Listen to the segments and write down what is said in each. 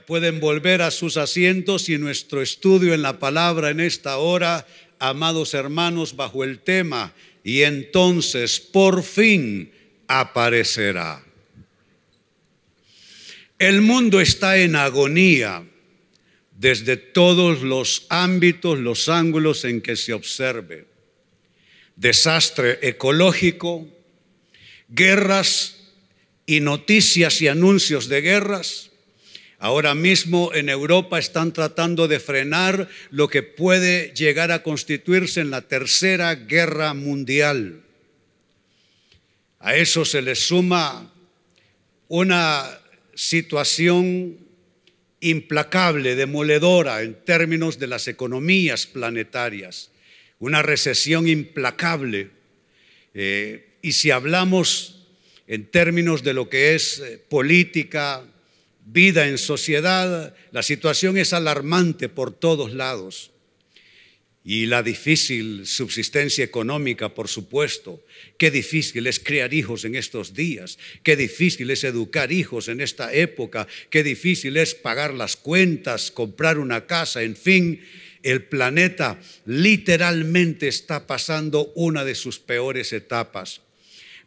Pueden volver a sus asientos y nuestro estudio en la palabra en esta hora, amados hermanos, bajo el tema, y entonces por fin aparecerá. El mundo está en agonía desde todos los ámbitos, los ángulos en que se observe. Desastre ecológico, guerras y noticias y anuncios de guerras, Ahora mismo en Europa están tratando de frenar lo que puede llegar a constituirse en la tercera guerra mundial. A eso se le suma una situación implacable, demoledora en términos de las economías planetarias, una recesión implacable. Eh, y si hablamos en términos de lo que es eh, política, vida en sociedad, la situación es alarmante por todos lados. Y la difícil subsistencia económica, por supuesto. Qué difícil es criar hijos en estos días. Qué difícil es educar hijos en esta época. Qué difícil es pagar las cuentas, comprar una casa, en fin. El planeta literalmente está pasando una de sus peores etapas.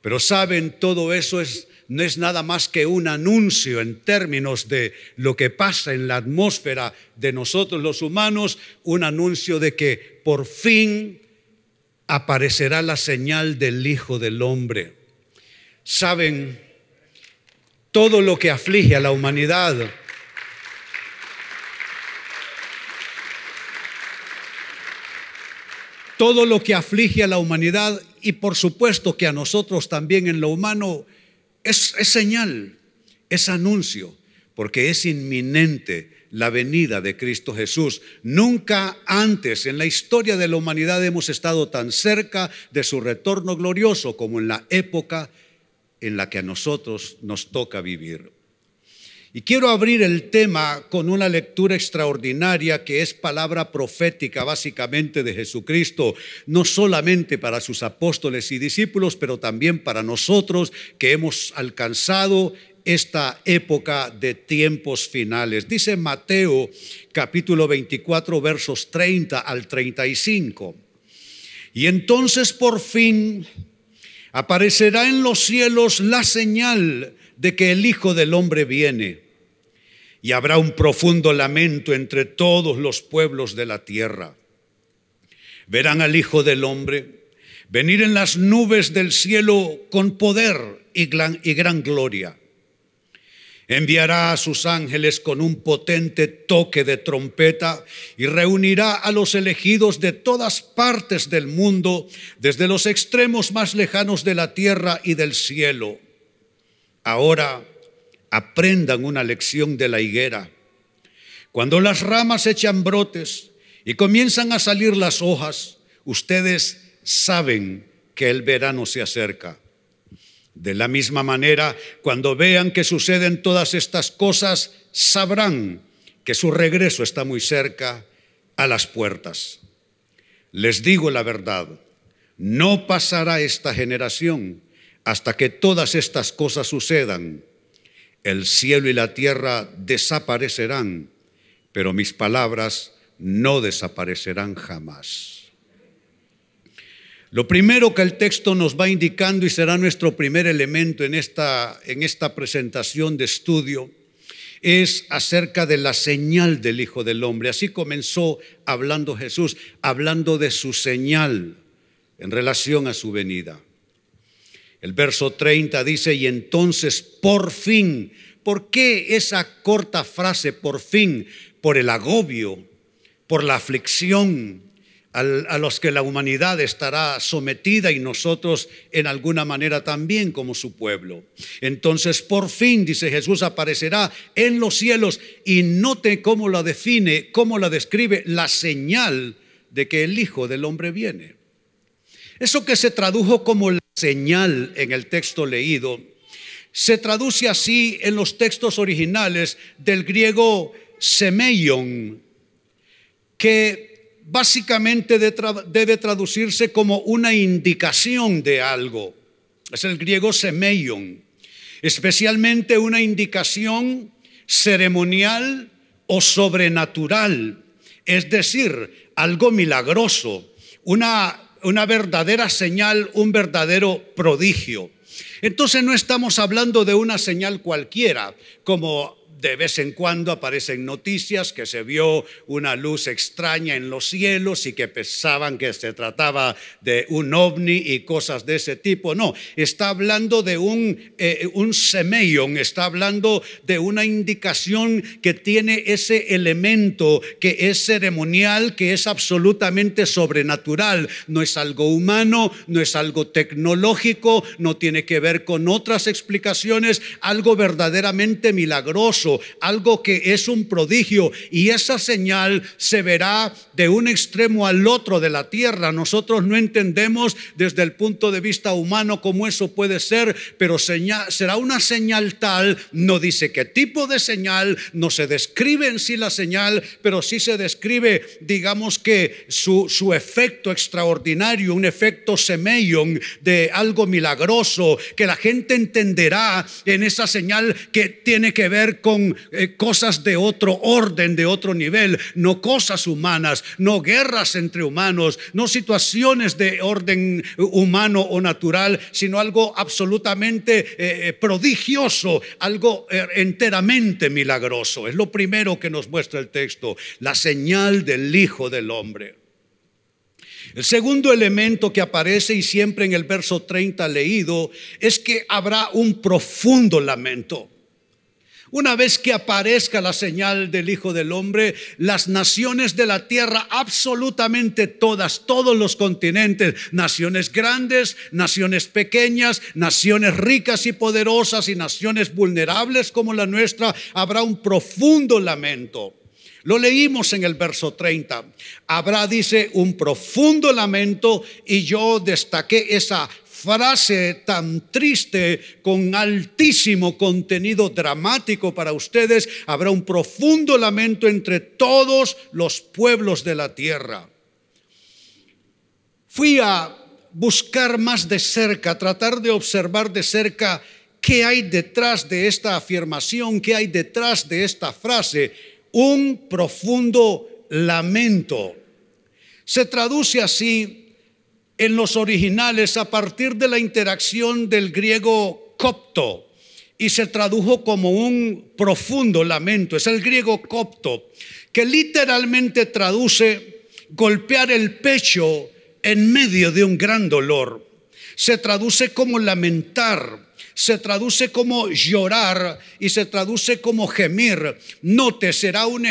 Pero saben, todo eso es no es nada más que un anuncio en términos de lo que pasa en la atmósfera de nosotros los humanos, un anuncio de que por fin aparecerá la señal del Hijo del Hombre. Saben, todo lo que aflige a la humanidad, todo lo que aflige a la humanidad y por supuesto que a nosotros también en lo humano es, señal, es anuncio, porque es inminente la venida de Cristo Jesús. Nunca antes en la historia de la humanidad hemos estado tan cerca de su retorno glorioso como en la época en la que a nosotros nos toca vivir. Y quiero abrir el tema con una lectura extraordinaria que es palabra profética básicamente de Jesucristo, no solamente para sus apóstoles y discípulos, pero también para nosotros que hemos alcanzado esta época de tiempos finales. Dice Mateo capítulo 24 versos 30 al 35. Y entonces por fin aparecerá en los cielos la señal de que el Hijo del Hombre viene y habrá un profundo lamento entre todos los pueblos de la tierra. Verán al Hijo del Hombre venir en las nubes del cielo con poder y gran, gloria. Enviará a sus ángeles con un potente toque de trompeta y reunirá a los elegidos de todas partes del mundo, desde los extremos más lejanos de la tierra y del cielo. Ahora, aprendan una lección de la higuera. Cuando las ramas echan brotes y comienzan a salir las hojas, ustedes saben que el verano se acerca. De la misma manera, cuando vean que suceden todas estas cosas, sabrán que su regreso está muy cerca a las puertas. Les digo la verdad, no pasará esta generación hasta que todas estas cosas sucedan el cielo y la tierra desaparecerán, pero mis palabras no desaparecerán jamás. Lo primero que el texto nos va indicando y será nuestro primer elemento en esta, en esta presentación de estudio es acerca de la señal del Hijo del Hombre. Así comenzó hablando Jesús, hablando de su señal en relación a su venida. El verso 30 dice, y entonces por fin, ¿por qué esa corta frase por fin? Por el agobio, por la aflicción a los que la humanidad estará sometida y nosotros en alguna manera también como su pueblo. Entonces por fin, dice Jesús, aparecerá en los cielos y note cómo la define, cómo la describe la señal de que el Hijo del Hombre viene. Eso que se tradujo como la señal en el texto leído, se traduce así en los textos originales del griego semeion, que básicamente debe traducirse como una indicación de algo. Es el griego semeion, especialmente una indicación ceremonial o sobrenatural, es decir, algo milagroso, una, una verdadera señal, un verdadero prodigio. Entonces no estamos hablando de una señal cualquiera, como de vez en cuando aparecen noticias que se vio una luz extraña en los cielos y que pensaban que se trataba de un ovni y cosas de ese tipo. No, está hablando de un, eh, un está hablando de una indicación que tiene ese elemento que es ceremonial, que es absolutamente sobrenatural. No es algo humano, no es algo tecnológico, no tiene que ver con otras explicaciones, algo verdaderamente milagroso algo que es un prodigio y esa señal se verá de un extremo al otro de la tierra. Nosotros no entendemos desde el punto de vista humano cómo eso puede ser, pero será una señal tal, no dice qué tipo de señal, no se describe en sí la señal, pero sí se describe, digamos que su, su efecto extraordinario, un efecto semeion de algo milagroso, que la gente entenderá en esa señal que tiene que ver con eh, cosas de otro orden, de otro nivel, no cosas humanas, no guerras entre humanos, no situaciones de orden humano o natural, sino algo absolutamente eh, eh, prodigioso, algo enteramente milagroso. Es lo primero que nos muestra el texto, la señal del Hijo del Hombre. El segundo elemento que aparece y siempre en el verso 30 leído es que habrá un profundo lamento. Una vez que aparezca la señal del Hijo del Hombre, las naciones de la tierra, absolutamente todas, todos los continentes, naciones grandes, naciones pequeñas, naciones ricas y poderosas y naciones vulnerables como la nuestra, habrá un profundo lamento. Lo leímos en el verso 30. Habrá, dice, un profundo lamento y yo destaqué esa frase tan triste con altísimo contenido dramático para ustedes, habrá un profundo lamento entre todos los pueblos de la tierra. Fui a buscar más de cerca, tratar de observar de cerca qué hay detrás de esta afirmación, qué hay detrás de esta frase. Un profundo lamento. Se traduce así en los originales a partir de la interacción del griego copto y se tradujo como un profundo lamento. Es el griego copto, que literalmente traduce golpear el pecho en medio de un gran dolor. Se traduce como lamentar, se traduce como llorar y se traduce como gemir. Note, será un,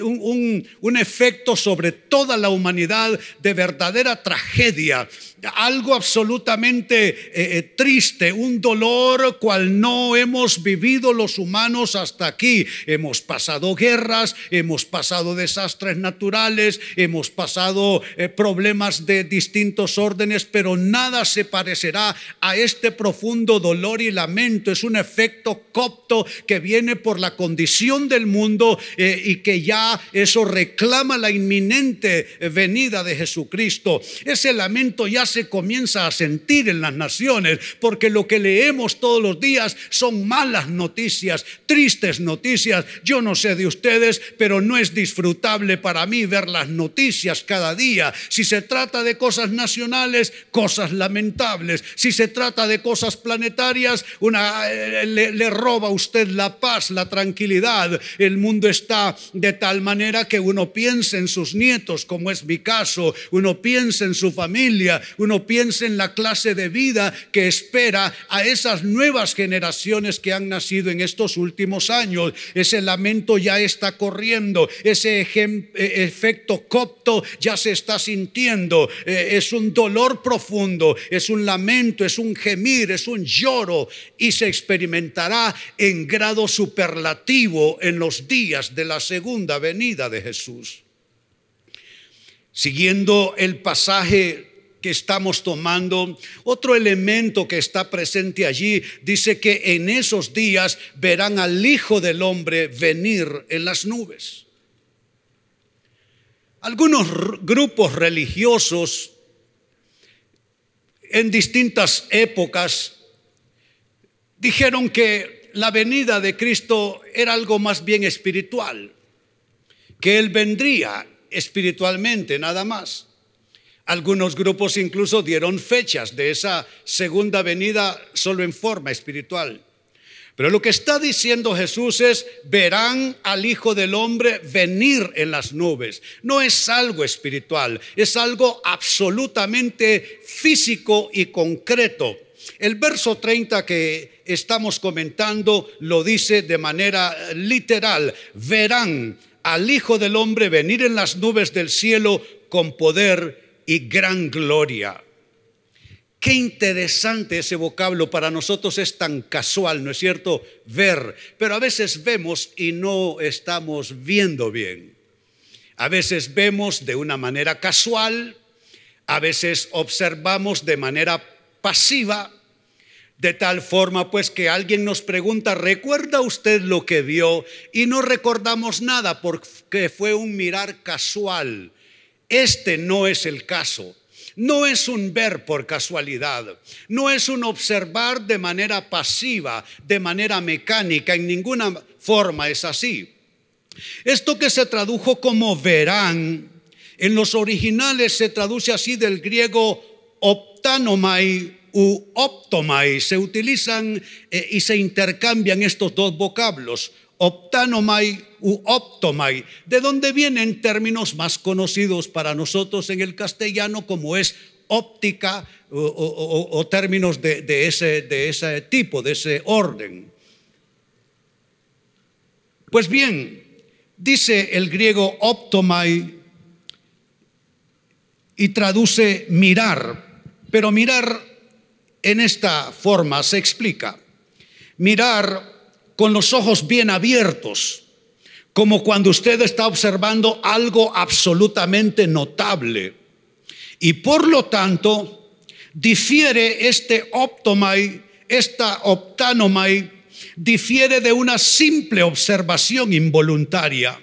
un, efecto sobre toda la humanidad de verdadera tragedia algo absolutamente eh, eh, triste, un dolor cual no hemos vivido los humanos hasta aquí. Hemos pasado guerras, hemos pasado desastres naturales, hemos pasado eh, problemas de distintos órdenes, pero nada se parecerá a este profundo dolor y lamento. Es un efecto copto que viene por la condición del mundo y que ya eso reclama la inminente venida de Jesucristo. Ese lamento ya se comienza a sentir en las naciones, porque lo que leemos todos los días son malas noticias, tristes noticias. Yo no sé de ustedes, pero no es disfrutable para mí ver las noticias cada día. Si se trata de cosas nacionales, cosas lamentables. Si se trata de cosas planetarias, una, eh, le, le roba a usted la paz, la tranquilidad. El mundo está de tal manera que uno piensa en sus nietos, como es mi caso, uno piensa en su familia, uno piensa en la clase de vida que espera a esas nuevas generaciones que han nacido en estos últimos años. Ese lamento ya está corriendo, ese e, efecto copto ya se está sintiendo. E, es un dolor profundo, es un lamento, es un gemir, es un lloro y se experimentará en grado superlativo en los días de la segunda venida de Jesús. Siguiendo el pasaje que estamos tomando, otro elemento que está presente allí, dice que en esos días verán al Hijo del Hombre venir en las nubes. Algunos grupos religiosos en distintas épocas dijeron que la venida de Cristo era algo más bien espiritual, que Él vendría espiritualmente nada más. Algunos grupos incluso dieron fechas de esa segunda venida solo en forma espiritual. Pero lo que está diciendo Jesús es, verán al Hijo del Hombre venir en las nubes. No es algo espiritual, es algo absolutamente físico y concreto. El verso 30 que estamos comentando lo dice de manera literal. Verán al Hijo del Hombre venir en las nubes del cielo con poder y gran gloria. Qué interesante ese vocablo para nosotros es tan casual, ¿no es cierto? Ver, pero a veces vemos y no estamos viendo bien. A veces vemos de una manera casual, a veces observamos de manera pasiva, de tal forma pues que alguien nos pregunta, ¿recuerda usted lo que vio? Y no recordamos nada porque fue un mirar casual este no es el caso. No es un ver por casualidad, no es un observar de manera pasiva, de manera mecánica, en ninguna forma es así. Esto que se tradujo como verán, en los originales se traduce así del griego optanomai u optomai. Se utilizan eh, y se intercambian estos dos vocablos optanomai u optomai, de donde vienen términos más conocidos para nosotros en el castellano como es óptica o, términos de, ese, de ese tipo, de ese orden. Pues bien, dice el griego optomai y traduce mirar, pero mirar en esta forma se explica. Mirar con los ojos bien abiertos, como cuando usted está observando algo absolutamente notable. Y por lo tanto, difiere este optomai, esta optanomai, difiere de una simple observación involuntaria,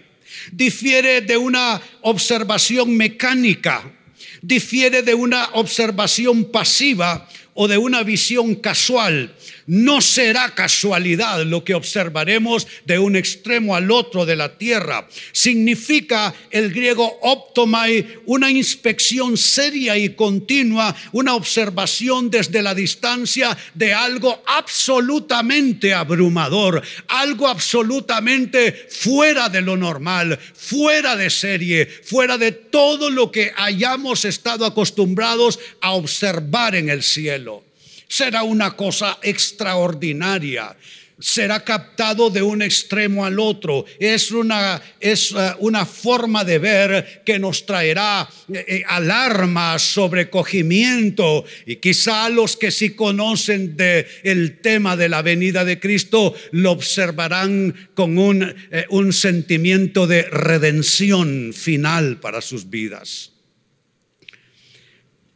difiere de una observación mecánica, difiere de una observación pasiva o de una visión casual. No será casualidad lo que observaremos de un extremo al otro de la tierra. Significa el griego optomai una inspección seria y continua, una observación desde la distancia de algo absolutamente abrumador, algo absolutamente fuera de lo normal, fuera de serie, fuera de todo lo que hayamos estado acostumbrados a observar en el cielo será una cosa extraordinaria. Será captado de un extremo al otro. Es una, es eh, una forma de ver que nos traerá eh, eh, alarma, sobrecogimiento. Y quizá los que sí conocen el tema de la venida de Cristo lo observarán con un, un sentimiento de redención final para sus vidas.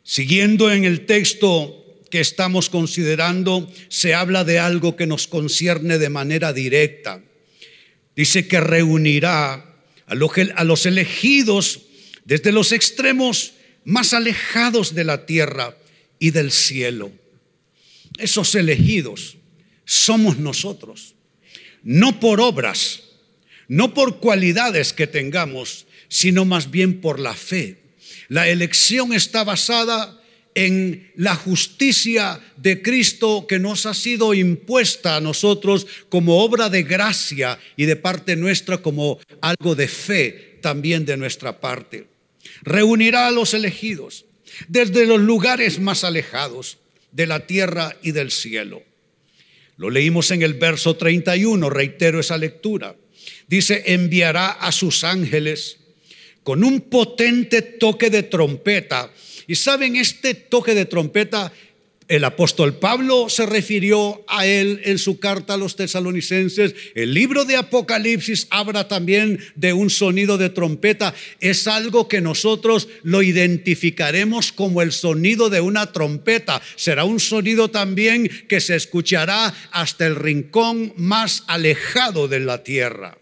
Siguiendo en el texto que estamos considerando se habla de algo que nos concierne de manera directa. Dice que reunirá a los elegidos desde los extremos más alejados de la tierra y del cielo. Esos elegidos somos nosotros, no por obras, no por cualidades que tengamos, sino más bien por la fe. La elección está basada en la justicia de Cristo que nos ha sido impuesta a nosotros como obra de gracia y de parte nuestra como algo de fe también de nuestra parte. Reunirá a los elegidos desde los lugares más alejados de la tierra y del cielo. Lo leímos en el verso 31, reitero esa lectura. Dice, enviará a sus ángeles con un potente toque de trompeta y saben, este toque de trompeta, el apóstol Pablo se refirió a él en su carta a los tesalonicenses. El libro de Apocalipsis habla también de un sonido de trompeta. Es algo que nosotros lo identificaremos como el sonido de una trompeta. Será un sonido también que se escuchará hasta el rincón más alejado de la tierra.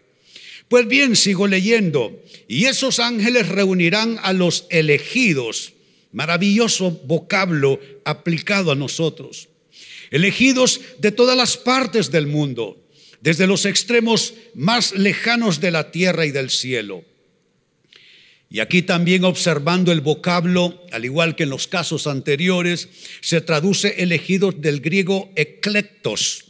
Pues bien, sigo leyendo. Y esos ángeles reunirán a los elegidos Maravilloso vocablo aplicado a nosotros. Elegidos de todas las partes del mundo. desde los extremos más lejanos de la tierra y del cielo. Y aquí también observando el vocablo, al igual que en los casos anteriores, se traduce elegidos del griego eclectos,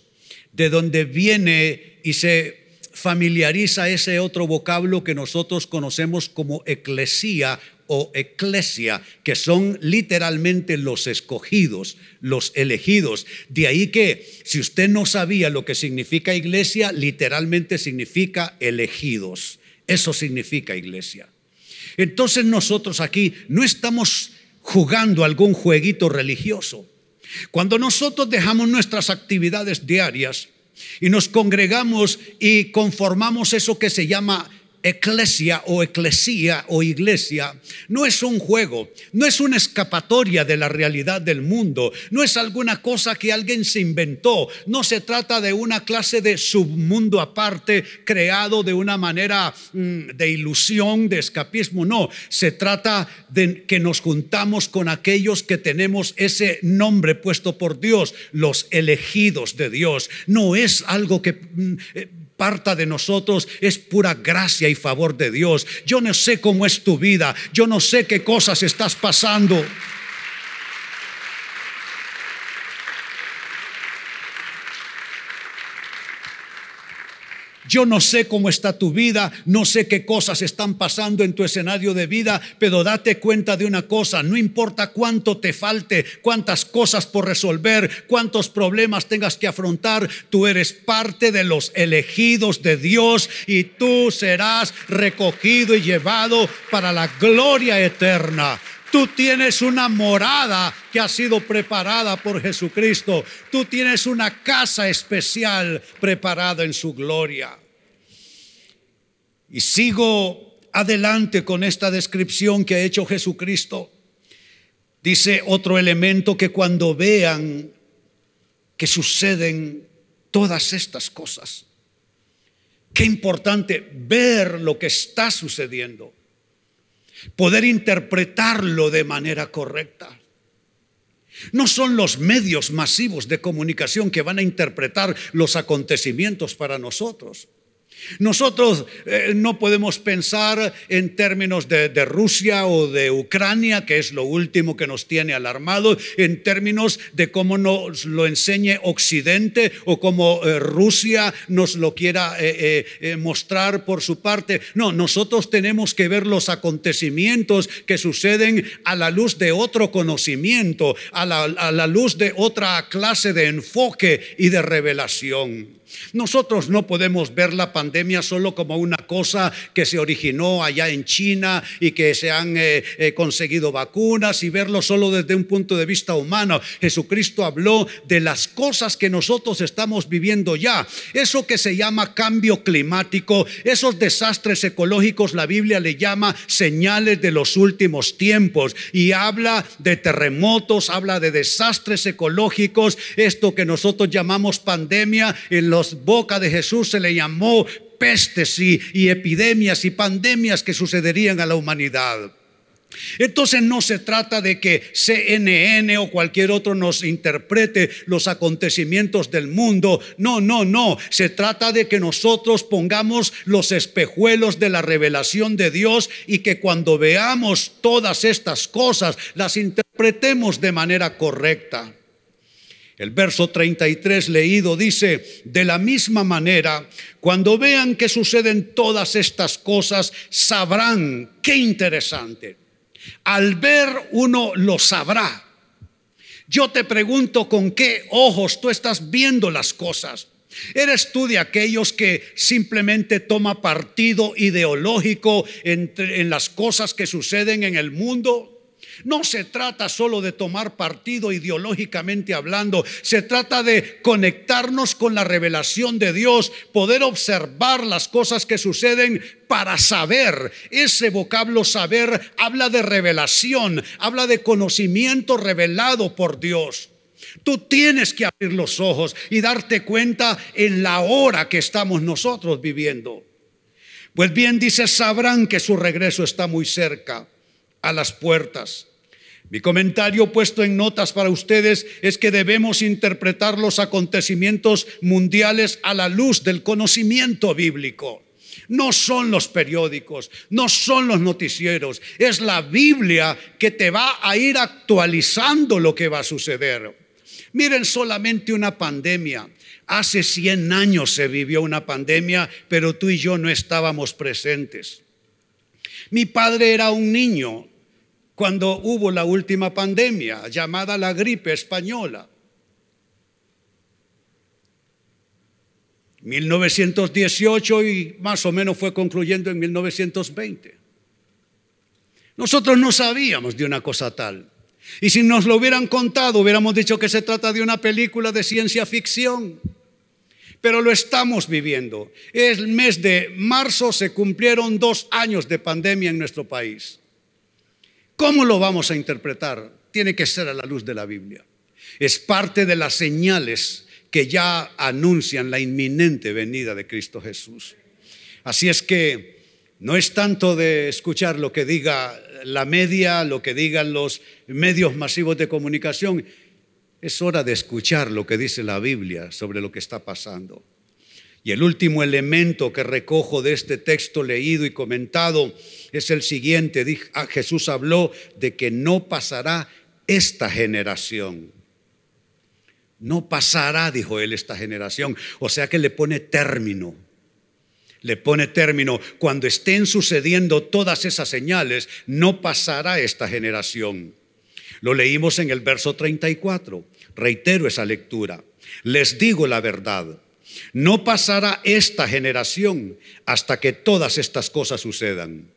de donde viene y se familiariza ese otro vocablo que nosotros conocemos como eclesía o eclesia, que son literalmente los escogidos, los elegidos. De ahí que si usted no sabía lo que significa iglesia, literalmente significa elegidos. Eso significa iglesia. Entonces nosotros aquí no estamos jugando algún jueguito religioso. Cuando nosotros dejamos nuestras actividades diarias y nos congregamos y conformamos eso que se llama eclesia o eclesía o iglesia no es un juego, no es una escapatoria de la realidad del mundo, no es alguna cosa que alguien se inventó, no se trata de una clase de submundo aparte creado de una manera mm, de ilusión, de escapismo, no, se trata de que nos juntamos con aquellos que tenemos ese nombre puesto por Dios, los elegidos de Dios, no es algo que mm, eh, parta de nosotros es pura gracia y favor de Dios. Yo no sé cómo es tu vida, yo no sé qué cosas estás pasando. Yo no sé cómo está tu vida, no sé qué cosas están pasando en tu escenario de vida, pero date cuenta de una cosa, no importa cuánto te falte, cuántas cosas por resolver, cuántos problemas tengas que afrontar, tú eres parte de los elegidos de Dios y tú serás recogido y llevado para la gloria eterna. Tú tienes una morada que ha sido preparada por Jesucristo. Tú tienes una casa especial preparada en su gloria. Y sigo adelante con esta descripción que ha hecho Jesucristo. Dice otro elemento que cuando vean que suceden todas estas cosas, qué importante ver lo que está sucediendo poder interpretarlo de manera correcta. No son los medios masivos de comunicación que van a interpretar los acontecimientos para nosotros. Nosotros eh, no podemos pensar en términos de, Rusia o de Ucrania, que es lo último que nos tiene alarmados, en términos de cómo nos lo enseñe Occidente o cómo eh, Rusia nos lo quiera eh, mostrar por su parte. No, nosotros tenemos que ver los acontecimientos que suceden a la luz de otro conocimiento, a la luz de otra clase de enfoque y de revelación. Nosotros no podemos ver la pandemia solo como una cosa que se originó allá en China y que se han eh, eh, conseguido vacunas y verlo solo desde un punto de vista humano. Jesucristo habló de las cosas que nosotros estamos viviendo ya. Eso que se llama cambio climático, esos desastres ecológicos, la Biblia le llama señales de los últimos tiempos y habla de terremotos, habla de desastres ecológicos, esto que nosotros llamamos pandemia en los boca de Jesús se le llamó pestes y, y epidemias y pandemias que sucederían a la humanidad. Entonces no se trata de que CNN o cualquier otro nos interprete los acontecimientos del mundo. No, no, no. Se trata de que nosotros pongamos los espejuelos de la revelación de Dios y que cuando veamos todas estas cosas las interpretemos de manera correcta. El verso 33 leído dice, de la misma manera, cuando vean que suceden todas estas cosas, sabrán, qué interesante. Al ver uno lo sabrá. Yo te pregunto con qué ojos tú estás viendo las cosas. ¿Eres tú de aquellos que simplemente toma partido ideológico en las cosas que suceden en el mundo? No se trata solo de tomar partido ideológicamente hablando, se trata de conectarnos con la revelación de Dios, poder observar las cosas que suceden para saber. Ese vocablo saber habla de revelación, habla de conocimiento revelado por Dios. Tú tienes que abrir los ojos y darte cuenta en la hora que estamos nosotros viviendo. Pues bien dice, sabrán que su regreso está muy cerca, a las puertas. Mi comentario puesto en notas para ustedes es que debemos interpretar los acontecimientos mundiales a la luz del conocimiento bíblico. No son los periódicos, no son los noticieros, es la Biblia que te va a ir actualizando lo que va a suceder. Miren solamente una pandemia. Hace 100 años se vivió una pandemia, pero tú y yo no estábamos presentes. Mi padre era un niño cuando hubo la última pandemia llamada la gripe española. 1918 y más o menos fue concluyendo en 1920. Nosotros no sabíamos de una cosa tal. Y si nos lo hubieran contado, hubiéramos dicho que se trata de una película de ciencia ficción. Pero lo estamos viviendo. El mes de marzo se cumplieron dos años de pandemia en nuestro país. ¿Cómo lo vamos a interpretar? Tiene que ser a la luz de la Biblia. Es parte de las señales que ya anuncian la inminente venida de Cristo Jesús. Así es que no es tanto de escuchar lo que diga la media, lo que digan los medios masivos de comunicación, es hora de escuchar lo que dice la Biblia sobre lo que está pasando. Y el último elemento que recojo de este texto leído y comentado es el siguiente. Ah, Jesús habló de que no pasará esta generación. No pasará, dijo él, esta generación. O sea que le pone término. Le pone término. Cuando estén sucediendo todas esas señales, no pasará esta generación. Lo leímos en el verso 34. Reitero esa lectura. Les digo la verdad. No pasará esta generación hasta que todas estas cosas sucedan.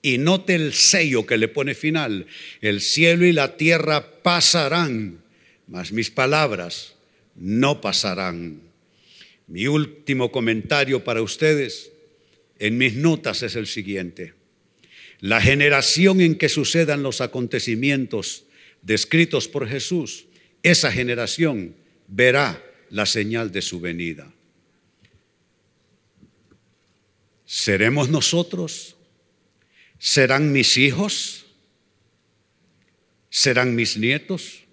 Y note el sello que le pone final. El cielo y la tierra pasarán, mas mis palabras no pasarán. Mi último comentario para ustedes en mis notas es el siguiente. La generación en que sucedan los acontecimientos descritos por Jesús, esa generación verá la señal de su venida. ¿Seremos nosotros? ¿Serán mis hijos? ¿Serán mis nietos?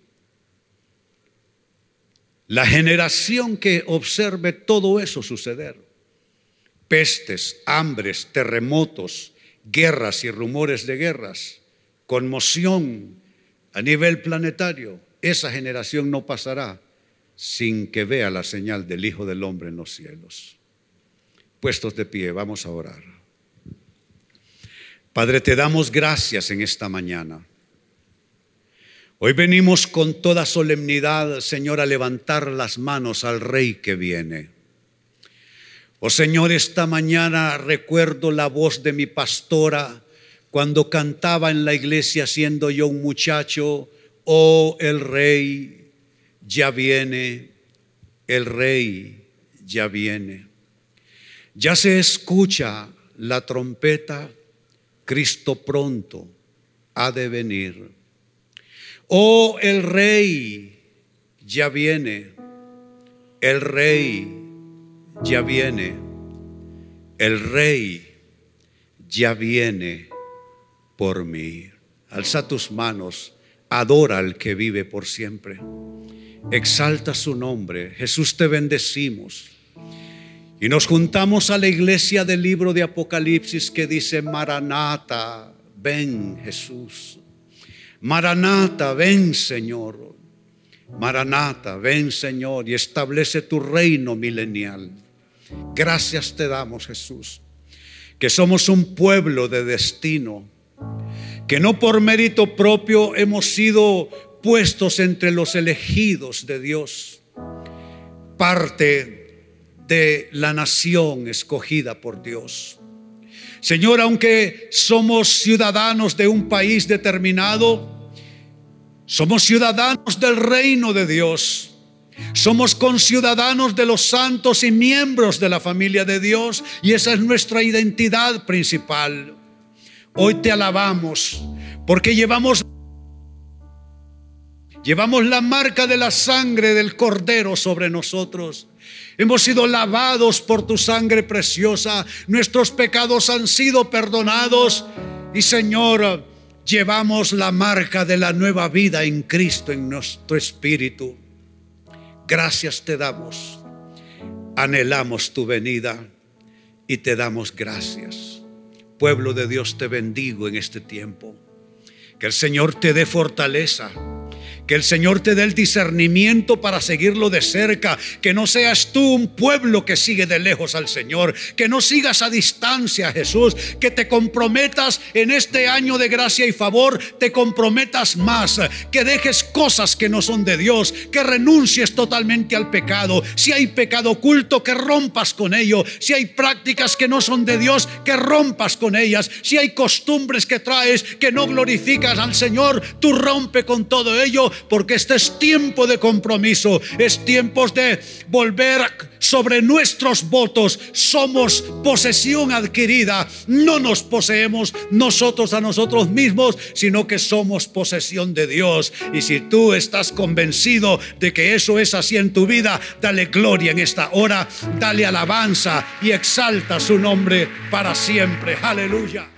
La generación que observe todo eso suceder, pestes, hambres, terremotos, guerras y rumores de guerras, conmoción a nivel planetario, esa generación no pasará sin que vea la señal del Hijo del Hombre en los cielos. Puestos de pie, vamos a orar. Padre, te damos gracias en esta mañana Hoy venimos con toda solemnidad, Señor, a levantar las manos al Rey que viene. Oh Señor, esta mañana recuerdo la voz de mi pastora cuando cantaba en la iglesia siendo yo un muchacho, oh el Rey ya viene, el Rey ya viene. Ya se escucha la trompeta, Cristo pronto ha de venir. Oh, el rey ya viene, el rey ya viene, el rey ya viene por mí. Alza tus manos, adora al que vive por siempre. Exalta su nombre. Jesús te bendecimos. Y nos juntamos a la iglesia del libro de Apocalipsis que dice, Maranata, ven Jesús. Maranata, ven Señor. Maranata, ven Señor y establece tu reino milenial. Gracias te damos Jesús, que somos un pueblo de destino, que no por mérito propio hemos sido puestos entre los elegidos de Dios, parte de la nación escogida por Dios. Señor, aunque somos ciudadanos de un país determinado, somos ciudadanos del reino de Dios. Somos conciudadanos de los santos y miembros de la familia de Dios y esa es nuestra identidad principal. Hoy te alabamos porque llevamos llevamos la marca de la sangre del cordero sobre nosotros. Hemos sido lavados por tu sangre preciosa. Nuestros pecados han sido perdonados. Y Señor, llevamos la marca de la nueva vida en Cristo en nuestro espíritu. Gracias te damos. Anhelamos tu venida y te damos gracias. Pueblo de Dios, te bendigo en este tiempo. Que el Señor te dé fortaleza que el Señor te dé el discernimiento para seguirlo de cerca. Que no seas tú un pueblo que sigue de lejos al Señor. Que no sigas a distancia, Jesús. Que te comprometas en este año de gracia y favor. Te comprometas más. Que dejes cosas que no son de Dios. Que renuncies totalmente al pecado. Si hay pecado oculto, que rompas con ello. Si hay prácticas que no son de Dios, que rompas con ellas. Si hay costumbres que traes que no glorificas al Señor, tú rompe con todo ello porque este es tiempo de compromiso, es tiempo de volver sobre nuestros votos. Somos posesión adquirida, no nos poseemos nosotros a nosotros mismos, sino que somos posesión de Dios. Y si tú estás convencido de que eso es así en tu vida, dale gloria en esta hora, dale alabanza y exalta su nombre para siempre. Aleluya.